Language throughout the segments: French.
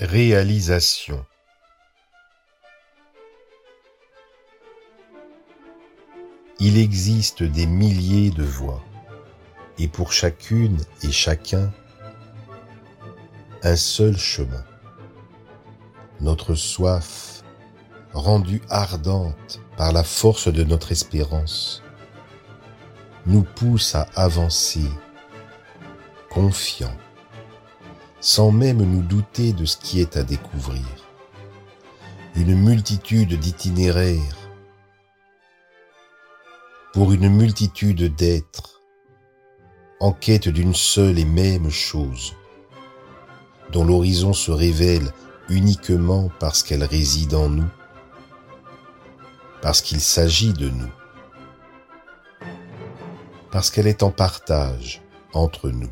Réalisation Il existe des milliers de voies, et pour chacune et chacun, un seul chemin. Notre soif, rendue ardente par la force de notre espérance, nous pousse à avancer, confiants sans même nous douter de ce qui est à découvrir. Une multitude d'itinéraires. Pour une multitude d'êtres. En quête d'une seule et même chose, dont l'horizon se révèle uniquement parce qu'elle réside en nous, parce qu'il s'agit de nous, parce qu'elle est en partage entre nous.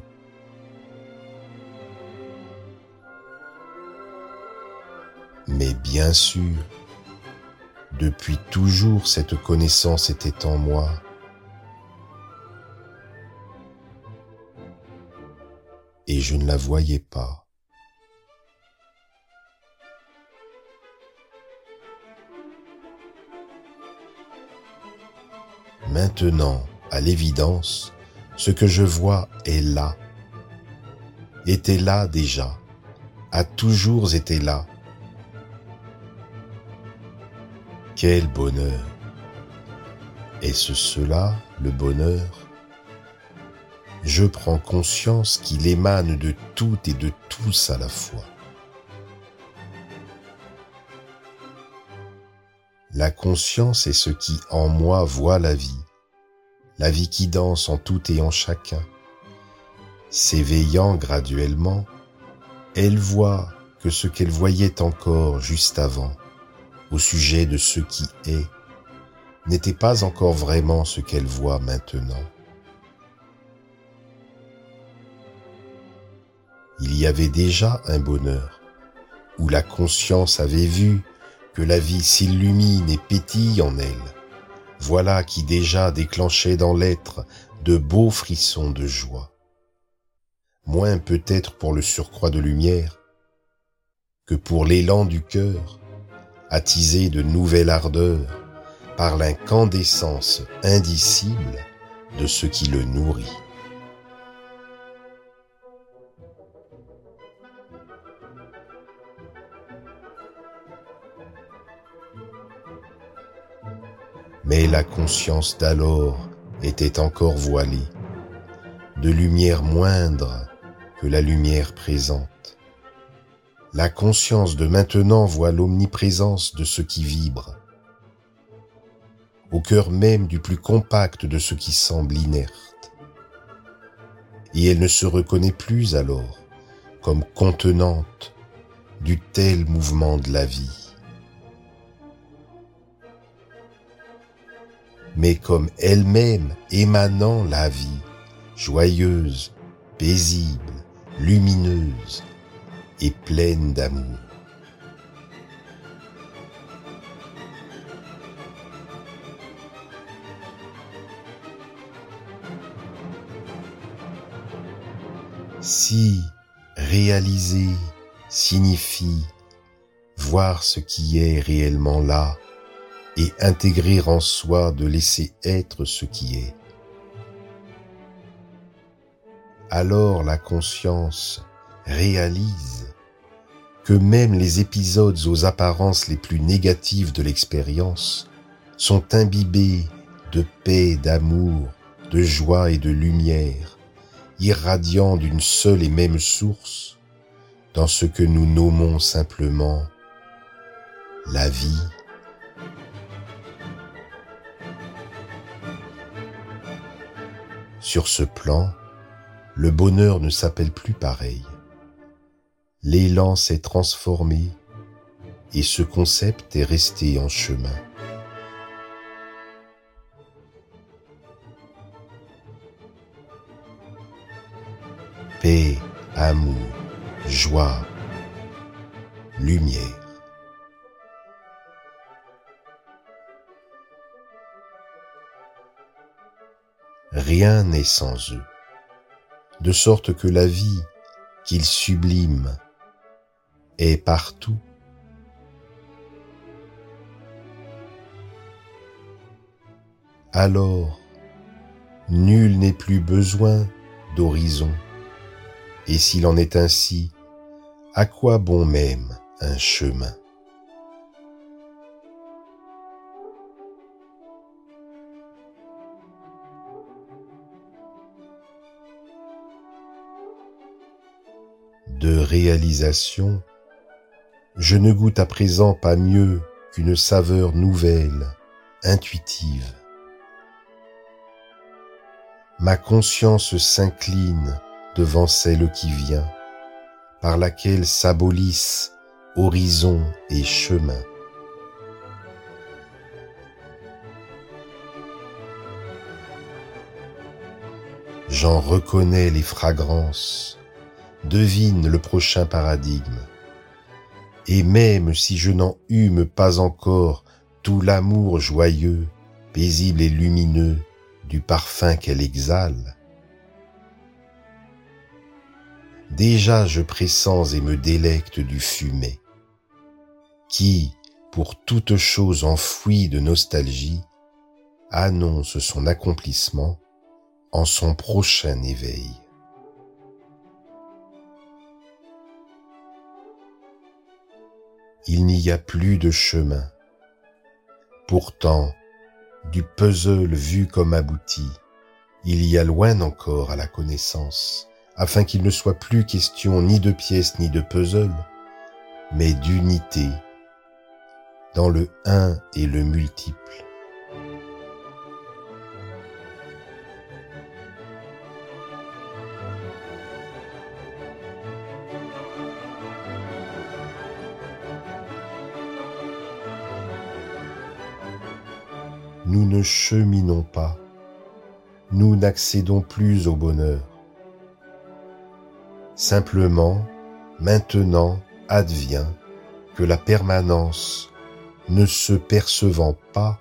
Mais bien sûr, depuis toujours cette connaissance était en moi. Et je ne la voyais pas. Maintenant, à l'évidence, ce que je vois est là, était là déjà, a toujours été là, Quel bonheur Est-ce cela le bonheur Je prends conscience qu'il émane de tout et de tous à la fois. La conscience est ce qui en moi voit la vie, la vie qui danse en tout et en chacun. S'éveillant graduellement, elle voit que ce qu'elle voyait encore juste avant au sujet de ce qui est n'était pas encore vraiment ce qu'elle voit maintenant. Il y avait déjà un bonheur où la conscience avait vu que la vie s'illumine et pétille en elle. Voilà qui déjà déclenchait dans l'être de beaux frissons de joie. Moins peut-être pour le surcroît de lumière que pour l'élan du cœur attisé de nouvelle ardeur par l'incandescence indicible de ce qui le nourrit. Mais la conscience d'alors était encore voilée, de lumière moindre que la lumière présente. La conscience de maintenant voit l'omniprésence de ce qui vibre, au cœur même du plus compact de ce qui semble inerte. Et elle ne se reconnaît plus alors comme contenante du tel mouvement de la vie, mais comme elle-même émanant la vie, joyeuse, paisible, lumineuse, et pleine d'amour. Si réaliser signifie voir ce qui est réellement là et intégrer en soi de laisser être ce qui est, alors la conscience réalise que même les épisodes aux apparences les plus négatives de l'expérience sont imbibés de paix, d'amour, de joie et de lumière, irradiant d'une seule et même source dans ce que nous nommons simplement la vie. Sur ce plan, le bonheur ne s'appelle plus pareil l'élan s'est transformé et ce concept est resté en chemin. Paix, amour, joie, lumière. Rien n'est sans eux, de sorte que la vie qu'ils subliment est partout. Alors, nul n'est plus besoin d'horizon. Et s'il en est ainsi, à quoi bon même un chemin? De réalisation, je ne goûte à présent pas mieux qu'une saveur nouvelle, intuitive. Ma conscience s'incline devant celle qui vient, par laquelle s'abolissent horizon et chemin. J'en reconnais les fragrances, devine le prochain paradigme. Et même si je n'en eûme pas encore tout l'amour joyeux, paisible et lumineux du parfum qu'elle exhale, déjà je pressens et me délecte du fumet, qui, pour toute chose enfouie de nostalgie, annonce son accomplissement en son prochain éveil. Il n'y a plus de chemin. Pourtant, du puzzle vu comme abouti, il y a loin encore à la connaissance afin qu'il ne soit plus question ni de pièces ni de puzzle, mais d'unité dans le un et le multiple. Nous ne cheminons pas, nous n'accédons plus au bonheur. Simplement, maintenant advient que la permanence, ne se percevant pas,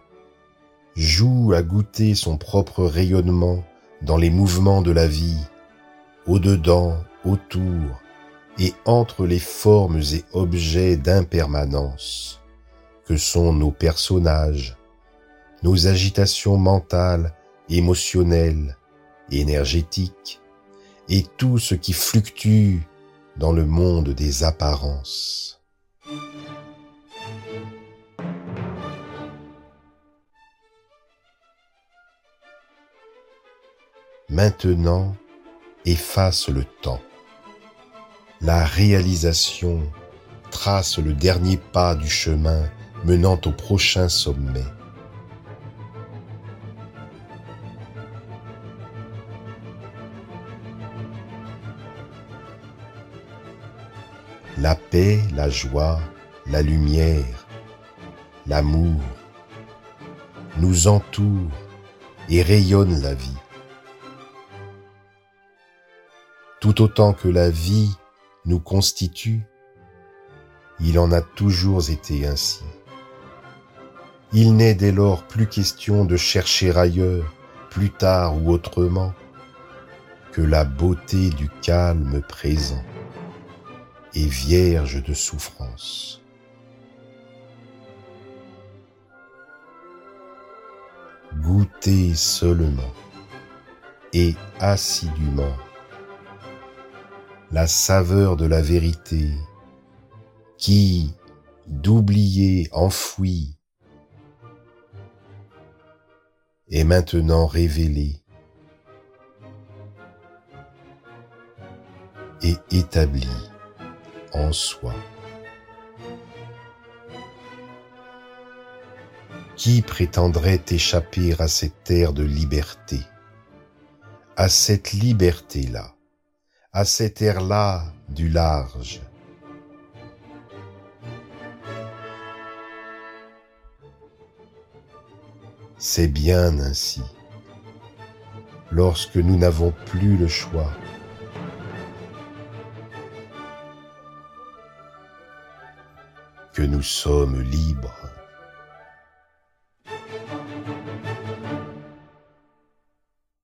joue à goûter son propre rayonnement dans les mouvements de la vie, au-dedans, autour, et entre les formes et objets d'impermanence, que sont nos personnages, nos agitations mentales, émotionnelles, énergétiques, et tout ce qui fluctue dans le monde des apparences. Maintenant, efface le temps. La réalisation trace le dernier pas du chemin menant au prochain sommet. La paix, la joie, la lumière, l'amour nous entourent et rayonnent la vie. Tout autant que la vie nous constitue, il en a toujours été ainsi. Il n'est dès lors plus question de chercher ailleurs, plus tard ou autrement, que la beauté du calme présent et vierge de souffrance. Goûtez seulement et assidûment la saveur de la vérité qui, d'oublier enfoui, est maintenant révélée et établie en soi. Qui prétendrait échapper à cette ère de liberté, à cette liberté-là, à cette ère-là du large? C'est bien ainsi. Lorsque nous n'avons plus le choix, que nous sommes libres.